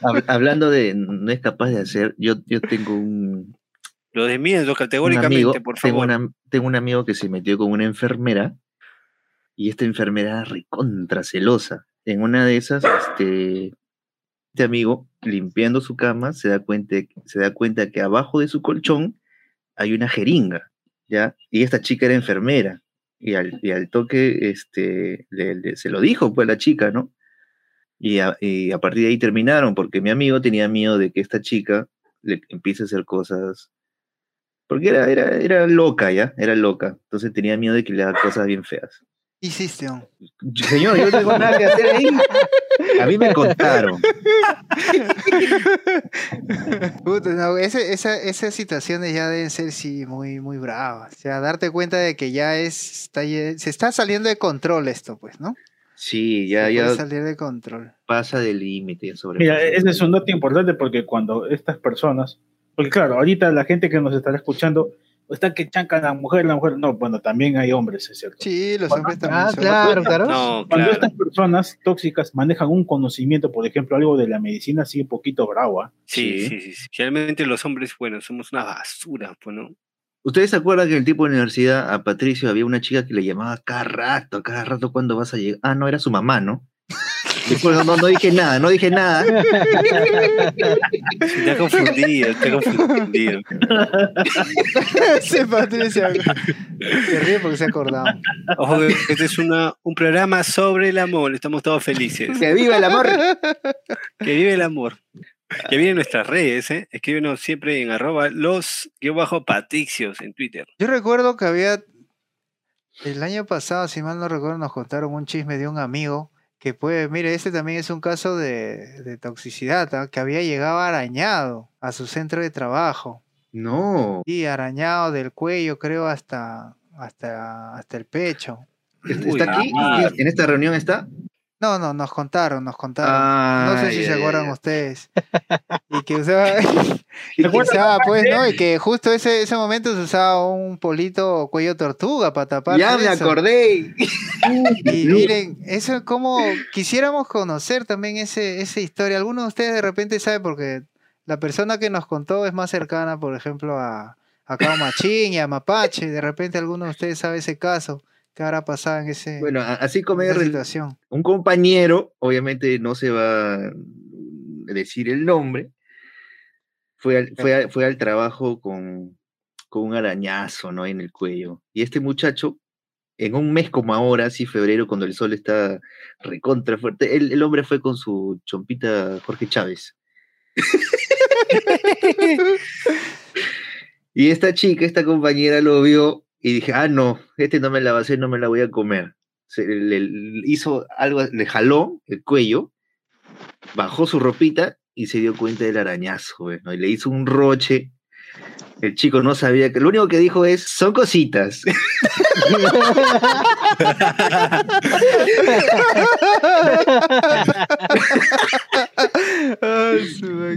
Hab- hablando de no es capaz de hacer, yo, yo tengo un, Lo desmiento un categóricamente, amigo, por tengo, favor. una- tengo un amigo que se metió con una enfermera y esta enfermera era recontra celosa. En una de esas, este, este amigo, limpiando su cama, se da cuenta, se da cuenta que abajo de su colchón hay una jeringa, ¿ya? Y esta chica era enfermera. Y al, y al toque, este, se lo dijo, pues, la chica, ¿no? Y a, y a partir de ahí terminaron, porque mi amigo tenía miedo de que esta chica le empiece a hacer cosas porque era, era, era loca, ¿ya? Era loca. Entonces tenía miedo de que le haga cosas bien feas. ¿Qué hiciste? Señor, yo no tengo nada que hacer ahí. A mí me contaron. Puta, no, ese- esa, esas situaciones ya deben ser sí muy, muy bravas. O sea, darte cuenta de que ya es, está, se está saliendo de control esto, pues, ¿no? Sí, ya, Se ya puede salir de control. pasa del límite sobre. Mira, ese es un dato importante porque cuando estas personas, porque claro, ahorita la gente que nos estará escuchando está que chancan a la mujer, la mujer, no, bueno, también hay hombres, es cierto. Sí, los hombres también Ah, son- claro, claro. No, Cuando claro. estas personas tóxicas manejan un conocimiento, por ejemplo, algo de la medicina así un poquito bravo, ¿ah? Sí, Sí. sí, sí, sí. Realmente los hombres, bueno, somos una basura, pues, ¿no? ¿Ustedes se acuerdan que en el tipo de universidad a Patricio había una chica que le llamaba cada rato, cada rato cuando vas a llegar? Ah, no, era su mamá, ¿no? Después no, no, no dije nada, no dije nada. Te ha confundido, te ha confundido. Sí, Patricia. Se ríe porque se ha acordado. Ojo, que este es una, un programa sobre el amor. Estamos todos felices. ¡Que viva el amor! Que vive el amor. Que vive en nuestras redes, ¿eh? Escríbenos siempre en arroba los bajo patricios en Twitter. Yo recuerdo que había. El año pasado, si mal no recuerdo, nos contaron un chisme de un amigo que puede. Mire, este también es un caso de, de toxicidad, ¿ah? que había llegado arañado a su centro de trabajo. No. Y arañado del cuello, creo, hasta, hasta, hasta el pecho. ¿Está aquí? ¿En esta reunión está? No, no, nos contaron, nos contaron. no sé si Ay, se acuerdan ustedes. Y que usaba, y que usaba, pues, ¿no? Y que justo ese, ese momento se usaba un polito cuello tortuga para tapar. Ya me eso. acordé. Y miren, eso es como quisiéramos conocer también ese, esa historia. Algunos de ustedes de repente saben porque la persona que nos contó es más cercana, por ejemplo, a, a Cao Machín y a Mapache. De repente alguno de ustedes sabe ese caso. ¿Qué habrá pasado en ese Bueno, así como esa situación? un compañero, obviamente no se va a decir el nombre, fue al, fue al- fue al trabajo con, con un arañazo ¿no? en el cuello. Y este muchacho, en un mes como ahora, así febrero, cuando el sol está recontra fuerte, el, el hombre fue con su chompita Jorge Chávez. y esta chica, esta compañera lo vio y dije, ah, no, este no me la va a hacer, no me la voy a comer se le, le hizo algo, le jaló el cuello, bajó su ropita y se dio cuenta del arañazo, y le hizo un roche. El chico no sabía que, lo único que dijo es, son cositas.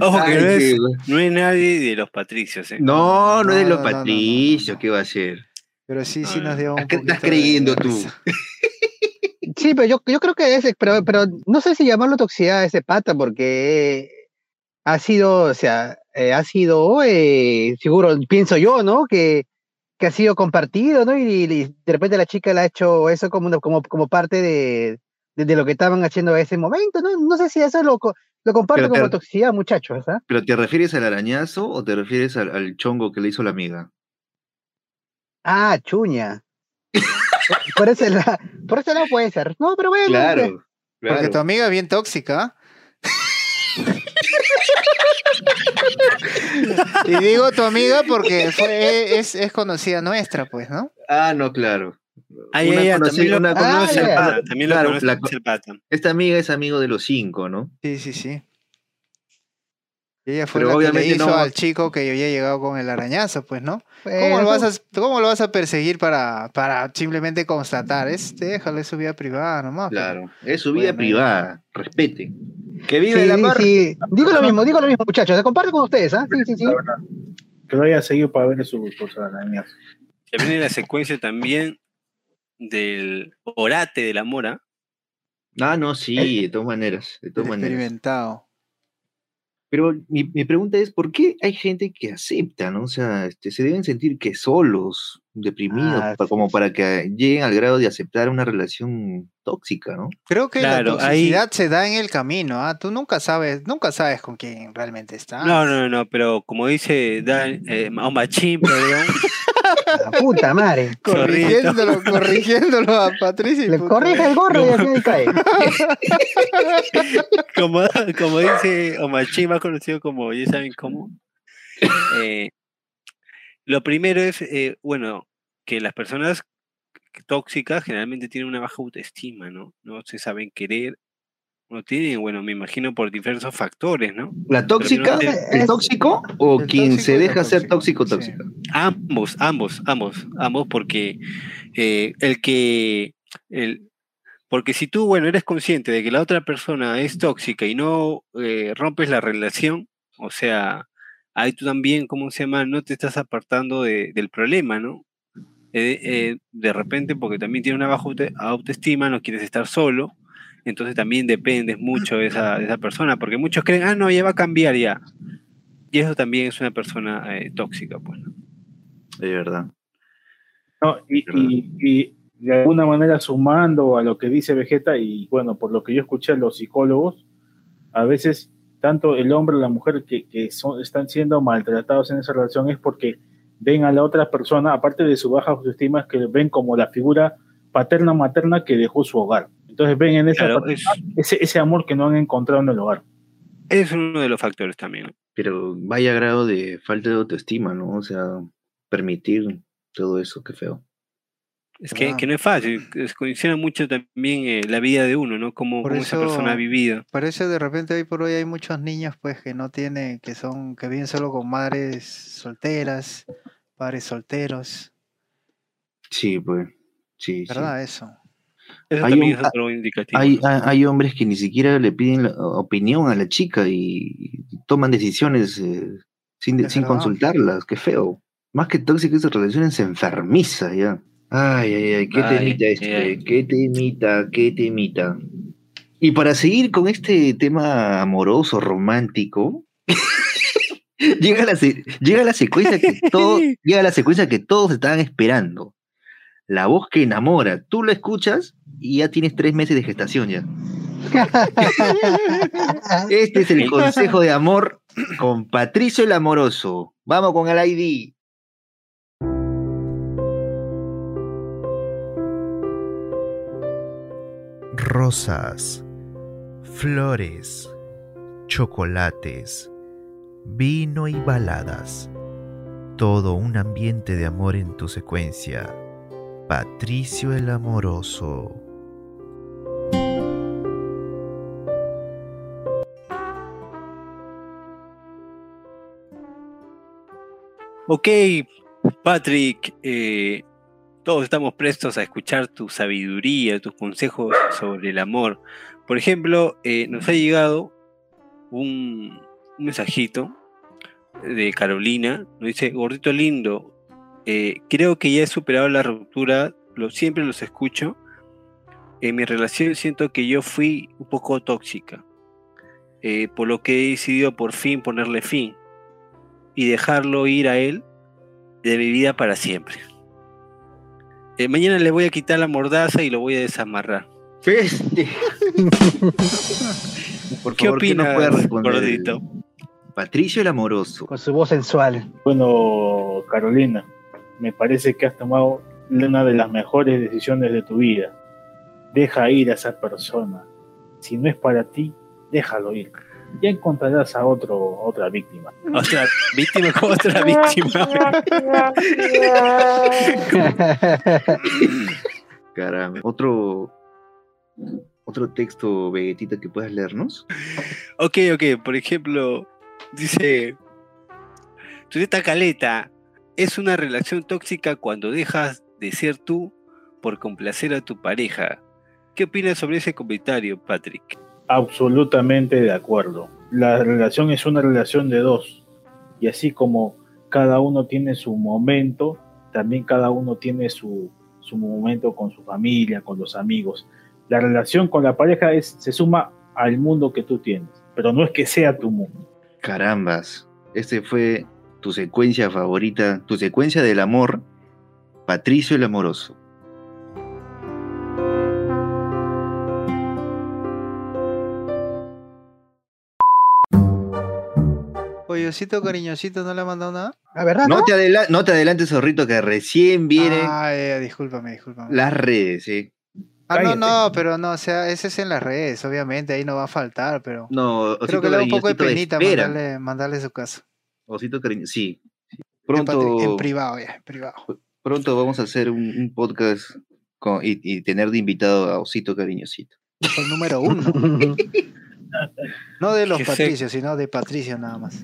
Ojo que no es, no nadie de los patricios, ¿eh? no, no es de los no, no, no, no, patricios, no. ¿qué va a ser? Pero sí, sí Ah, nos dio un ¿Estás poquito de- creyendo de tú? Sí, pero yo, yo creo que es, pero, pero no sé si llamarlo toxicidad a ese pata, porque ha sido, o sea, eh, ha sido, eh, seguro, pienso yo, ¿no? Que, que ha sido compartido, ¿no? Y, y de repente la chica le ha hecho eso como, una- como, como parte de, de, de lo que estaban haciendo en ese momento, ¿no? No sé si eso lo, co- lo comparto Pero te- como toxicidad, muchachos, ¿ah? ¿Pero te refieres al arañazo o te refieres al, al chongo que le hizo la amiga? Ah, chuña. por, ese lado, por ese lado puede ser. No, pero bueno. Claro, Porque tu claro. amiga es bien tóxica. y digo tu amiga porque fue, es, es conocida nuestra, pues, ¿no? Ah, no, claro. Ay, Una conoce- también lo una conoce el pata, también lo claro, conoce la- el pata. Esta amiga es amigo de los cinco, ¿no? Sí, sí, sí. Y ella fue Pero la que le obviamente hizo no- al chico que había llegado con el arañazo, pues, ¿no? ¿Cómo lo vas a, cómo lo vas a perseguir para, para simplemente constatar? Es, déjale su vida privada nomás. pues. Claro. Es su vida Bueno, privada. Respete. Que vive Sí, el sí, amor. sí. Digo lo mismo, digo lo mismo, muchachos. Se comparte con ustedes, ¿ah? Sí, sí, sí. La. Que lo haya seguido para ver sus sus arañas. Ya viene la secuencia también del orate de la mora. Ah, no, sí, de todas maneras. De todas maneras. Experimentado. Pero mi, mi pregunta es, ¿por qué hay gente que acepta, no? O sea, este, se deben sentir que solos, deprimidos, Ah, pa- como para que lleguen al grado de aceptar una relación tóxica, ¿no? Creo que Claro, la ahí- toxicidad se da en el camino, ¿ah? Tú nunca sabes, nunca sabes con quién realmente estás. No, no, no, pero como dice Dan, eh, o Machín, perdón, La puta madre. Corrigiéndolo, corrigiéndolo a Patricia. Le corrige el gorro y así cae. como, como dice Omachín, más conocido como, ya saben cómo. Eh, lo primero es, eh, bueno, que las personas tóxicas generalmente tienen una baja autoestima, ¿no? No se saben querer, no tienen, bueno, me imagino por diversos factores, ¿no? ¿La tóxica? no ¿El tóxico? ¿O El quien tóxico se deja ser tóxica, tóxico, sí. tóxica? Ambos, ambos, ambos, ambos, porque eh, el que, el, porque si tú, bueno, eres consciente de que la otra persona es tóxica y no eh, rompes la relación, o sea, ahí tú también, ¿cómo se llama? No te estás apartando de- del problema, ¿no? Eh, eh, de repente, porque también tiene una baja autoestima, no quieres estar solo, entonces también dependes mucho de esa, de esa persona, porque muchos creen, ah, no, ya va a cambiar ya. Y eso también es una persona eh, tóxica, pues. ¿no? De verdad. No, y, y- y de alguna manera sumando a lo que dice Vegeta y bueno, por lo que yo escuché a los psicólogos, a veces tanto el hombre o la mujer que, que son, están siendo maltratados en esa relación es porque ven a la otra persona, aparte de su baja autoestima, que ven como la figura paterna materna que dejó su hogar. Entonces ven en esa Claro, es, ese, ese amor que no han encontrado en el hogar. es uno de los factores también. Pero vaya grado de falta de autoestima, ¿no? O sea, permitir todo eso, qué feo. Es que, ¿Verdad? que no es fácil, es- condiciona mucho también eh, la vida de uno, ¿no? Cómo, cómo esa persona ha eso- vivido. Por eso de repente hoy por hoy hay muchos niños pues que no tienen, que son, que viven solo con madres solteras, padres solteros, Sí, pues. Sí, sí. ¿verdad? Eso. Eso Hay también un- es otro indicativo. Hay, ¿no? hay- hay hombres que ni siquiera le piden la opinión a la chica y toman decisiones eh, sin, de- Es sin consultarlas. Qué feo. Más que tóxica esa relación se enfermiza ya. Ay, ay, ay, qué temita ay, este, ay. qué temita, qué temita. Y para seguir con este tema amoroso, romántico, llega, la, llega la secuencia que todo, llega la secuencia que todos estaban esperando. La voz que enamora. Tú lo escuchas y ya tienes tres meses de gestación ya. Este es el consejo de amor con Patricio el Amoroso. Vamos con el ID. rosas, flores, chocolates, vino y baladas. Todo un ambiente de amor en tu secuencia. Patricio el Amoroso. Ok, Patrick, eh, todos estamos prestos a escuchar tu sabiduría, tus consejos sobre el amor. Por ejemplo, eh, nos ha llegado un, un mensajito de Carolina, nos dice, gordito lindo, eh, creo que ya he superado la ruptura, lo, siempre los escucho. En mi relación siento que yo fui un poco tóxica, eh, por lo que he decidido por fin ponerle fin y dejarlo ir a él de mi vida para siempre. Eh, mañana le voy a quitar la mordaza y lo voy a desamarrar. Por ¿Qué favor, ¿quién nos puede opinas, responder? gordito? Patricio el Amoroso. Con su voz sensual. Bueno, Carolina, me parece que has tomado una de las mejores decisiones de tu vida. Deja ir a esa persona. Si no es para ti, déjalo ir. Ya encontrarás a otro, otra víctima. Otra víctima con otra víctima. Caramba. Otro, otro texto, Vegetita, que puedas leernos. ok, ok. Por ejemplo, dice... Tuleta Caleta, es una relación tóxica cuando dejas de ser tú por complacer a tu pareja. ¿Qué opinas sobre ese comentario, Patrick? Absolutamente de acuerdo. La relación es una relación de dos. Y así como cada uno tiene su momento, también cada uno tiene su, su momento con su familia, con los amigos. La relación con la pareja es, se suma al mundo que tú tienes, pero no es que sea tu mundo. Carambas, este fue tu secuencia favorita, tu secuencia del amor, Patricio el Amoroso. Oyosito cariñosito no le ha mandado nada. ¿La verdad? No No, te, adela- no te adelantes, zorrito, que recién viene Ah, eh, discúlpame, discúlpame. las redes, ¿sí? Ah, no, Cállate. no, pero no, o sea, ese es en las redes, obviamente, ahí no va a faltar, pero No, creo que le da un poco de penita mandarle, mandarle su caso. Osito cariño, sí. Pronto, En privado, ya, en privado. pronto vamos a hacer un, un podcast con- y, y tener de invitado a Osito Cariñosito. El número uno. No de los Que se- Patricios, sino de Patricio nada más.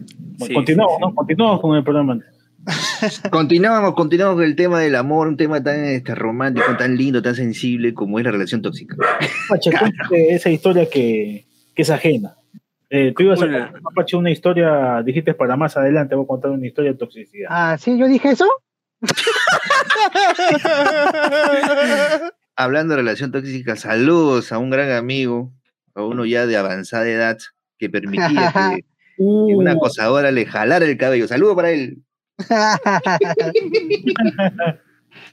Sí, continuamos, sí, ¿no? Continuamos con el programa. Continuamos, continuamos con el tema del amor, un tema tan este, romántico, tan lindo, tan sensible como es la relación tóxica. Cuéntate esa historia que, que es ajena. Eh, tú ibas a contar, Pache, una historia, dijiste para más adelante, voy a contar una historia de toxicidad. Ah, sí, yo dije eso. Hablando de relación tóxica, saludos a un gran amigo, a uno ya de avanzada edad, que permitía que, que una Uh, acosadora le jalara el cabello. Saludo para él.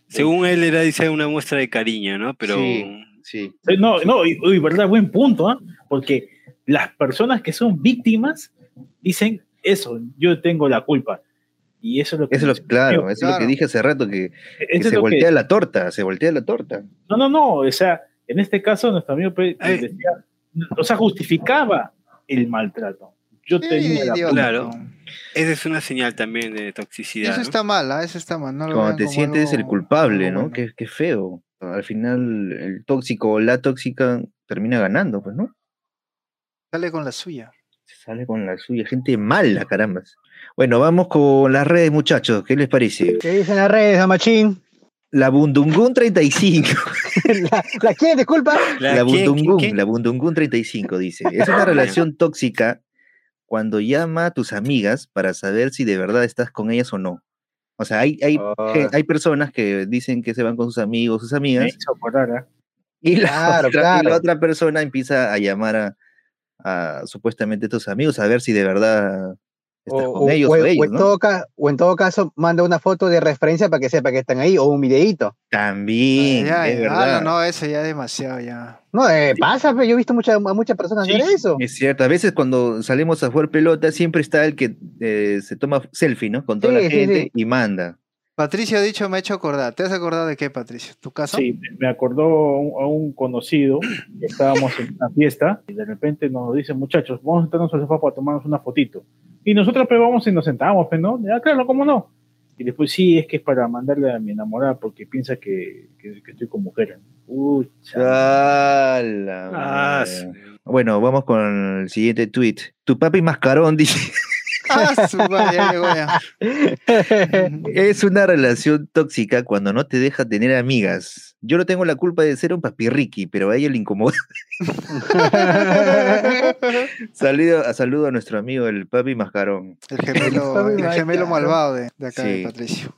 Según él era, dice, una muestra de cariño, ¿no? Pero Sí, sí. eh, no, no, y- verdad, buen punto, ¿ah? Porque las personas que son víctimas dicen eso, yo tengo la culpa. Y eso es lo que... Eso es lo, claro, eso es lo que dije hace rato, que, se que- voltea la torta, se voltea la torta. No, no, no, o sea, en este caso nuestro amigo pe- Ay. decía, o sea, justificaba el maltrato. Yo Sí, tenía la culpa. Claro. esa es una señal también de toxicidad. Eso ¿no? está mal, ¿ah? eso está mal. No lo Cuando te sientes algo- el culpable, ¿no? bueno. Qué, qué feo. Al final, el tóxico o la tóxica termina ganando, pues, ¿no? Sale con la suya. Se sale con la suya. Gente mala, carambas. Bueno, vamos con las redes, muchachos. ¿Qué les parece? ¿Qué dicen las redes, Amachín? La Bundungun 35. ¿La, ¿La quién, disculpa? La, ¿quién, quién, Bundungun, quién? la Bundungun 35 dice. Es una relación tóxica cuando llama a tus amigas para saber si de verdad estás con ellas o no. O sea, hay, hay, Oh. gen- hay personas que dicen que se van con sus amigos, sus Me amigas, hizo acordar, ¿ah? y la, Claro, otra, y la claro. otra persona empieza a llamar a, a supuestamente tus amigos a ver si de verdad estás con ellos o, o- o ellos, en ¿no? todo ca- o en todo caso, manda una foto de referencia para que sepa que están ahí, o un videíto. También, Ya, es ya, verdad. no, no, eso ya es demasiado, ya. No, eh, pasa, pero yo he visto mucha- a muchas personas Sí, hacer eso. Es cierto, a veces cuando salimos a jugar pelota siempre está el que eh, se toma selfie, ¿no? Con toda Sí, la sí, gente sí. y manda. Patricio ha dicho, me ha hecho acordar. ¿Te has acordado de qué, Patricio? ¿Tu caso? Sí, me acordó a un, conocido que estábamos en una fiesta y de repente nos dicen, muchachos, vamos a sentarnos al sofá para tomarnos una fotito. Y nosotros pues vamos y nos sentamos, pues, ¿no? Ya, claro, ¿cómo no? Y después sí, es que es para mandarle a mi enamorada porque piensa que, que- que estoy con mujeres. Uy, ¡Hala, Ah. Bueno, vamos con el siguiente tweet. Tu papi mascarón dice, Ah, su madre, ya llegó ya. es una relación tóxica cuando no te deja tener amigas. Yo no tengo la culpa de ser un papirriqui, pero a ella le incomoda. saludo, a saludo a nuestro amigo el papi mascarón. El gemelo, el gemelo malvado de, de acá de. Patricio.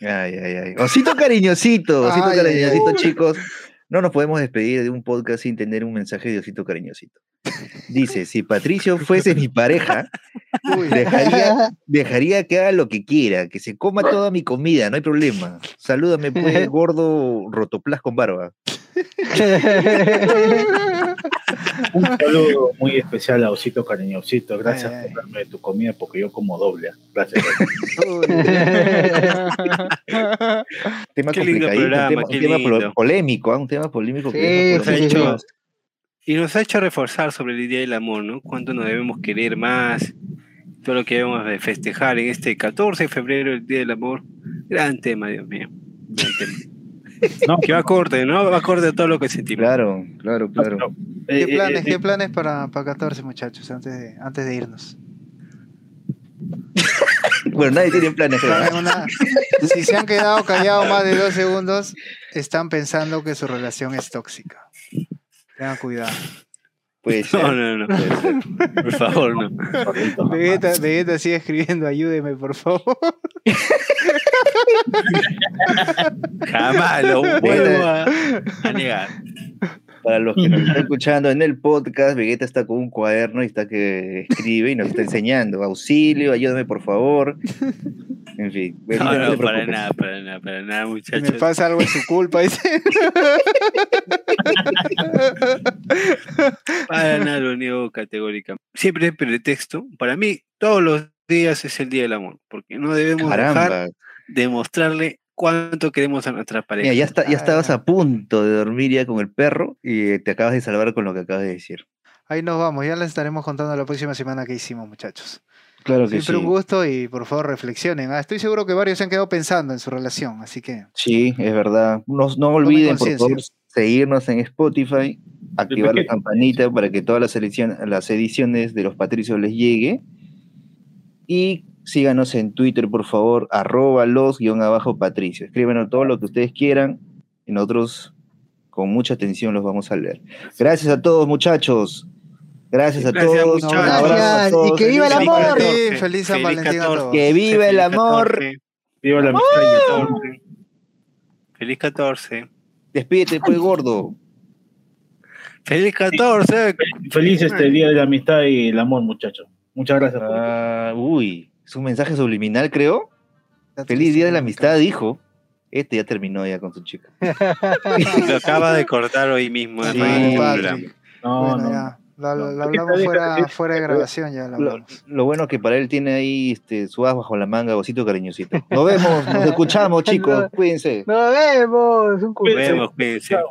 Ay, ay, ay. Osito cariñosito, osito Ay, ay, cariñosito, ay. chicos. No nos podemos despedir de un podcast sin tener un mensaje de osito cariñosito. Dice, si Patricio fuese mi pareja, dejaría que haga lo que quiera, que se coma toda mi comida, no hay problema. Salúdame, pues, gordo rotoplas con barba. Un saludo muy especial a Osito Cariñosito. Gracias Ay, ay. por darme tu comida porque yo como doble. Gracias. Tema Qué lindo programa, un tema, qué un tema lindo. polémico, ¿ah? un tema polémico. que Sí, por Nos ha hecho- y nos ha hecho reforzar sobre el Día del Amor, ¿no? Cuánto nos debemos querer más, todo lo que debemos de festejar en este 14 de febrero, el Día del Amor. Gran tema, Dios mío. Gran tema. No, Que va acorde, ¿no? Va acorde a todo lo que sentimos. Claro, claro, claro. no. ¿Qué Eh, planes, eh, qué planes para, para 14, muchachos, antes de, antes de irnos? Bueno, nadie tiene planes. una- si se han quedado callados más de dos segundos, están pensando que su relación es tóxica. Tengan cuidado. Puede ser. No, no, no. puede ser. Por favor, no. Vegeta, Vegeta sigue escribiendo, ayúdeme, por favor. Jamás lo vuelvo a, a negar. Para los que nos están escuchando en el podcast, Vegeta está con un cuaderno y está que escribe y nos está enseñando. Auxilio, ayúdame por favor. En fin. Vegeta, No, no, para nada, para nada, para nada, Si me muchachos. pasa algo es su culpa, dice. Para nada lo niego categóricamente. Siempre hay pretexto. Para mí, todos los días es el Día del Amor, porque no debemos dejar Caramba. de mostrarle cuánto queremos a nuestra pareja. Mira, ya, está, ya estabas Ah. a punto de dormir ya con el perro y te acabas de salvar con lo que acabas de decir. Ahí nos vamos, ya les estaremos contando la próxima semana qué hicimos, muchachos. Claro que Siempre sí. un gusto y por favor reflexionen. Ah, estoy seguro que varios se han quedado pensando en su relación, así que Sí, es verdad. No, no olviden, por favor, seguirnos en Spotify, activar la campanita para que todas las, ediciones- las ediciones de los Patricios les llegue. Y síganos en Twitter, por favor, arroba los guion abajo Patricio. Escríbanos todo lo que ustedes quieran y nosotros con mucha atención los vamos a leer. Gracias a todos, muchachos. Gracias a Gracias, todos. Un abrazo a Gracias, y todos. que viva el Feliz amor. 14. Sí, feliz San Valentín a todos. Que viva el amor. Viva la amistad. Feliz 14. Despídete, pues, gordo. Feliz 14. Feliz este día de la amistad y el amor, muchachos. Muchas gracias. por- Ah, uy, es un mensaje subliminal, creo. Feliz día de la amistad, dijo. Este ya terminó ya con su chica. Lo acaba de cortar hoy mismo. Sí. No, bueno, no. ya. Lo, hablamos fuera, de grabación, ya lo Lo, bueno que para él tiene ahí este, su as bajo la manga, osito cariñosito. Nos vemos, nos escuchamos, chicos. Cuídense. Nos vemos. Un culo. Nos vemos, cuídense. Chao.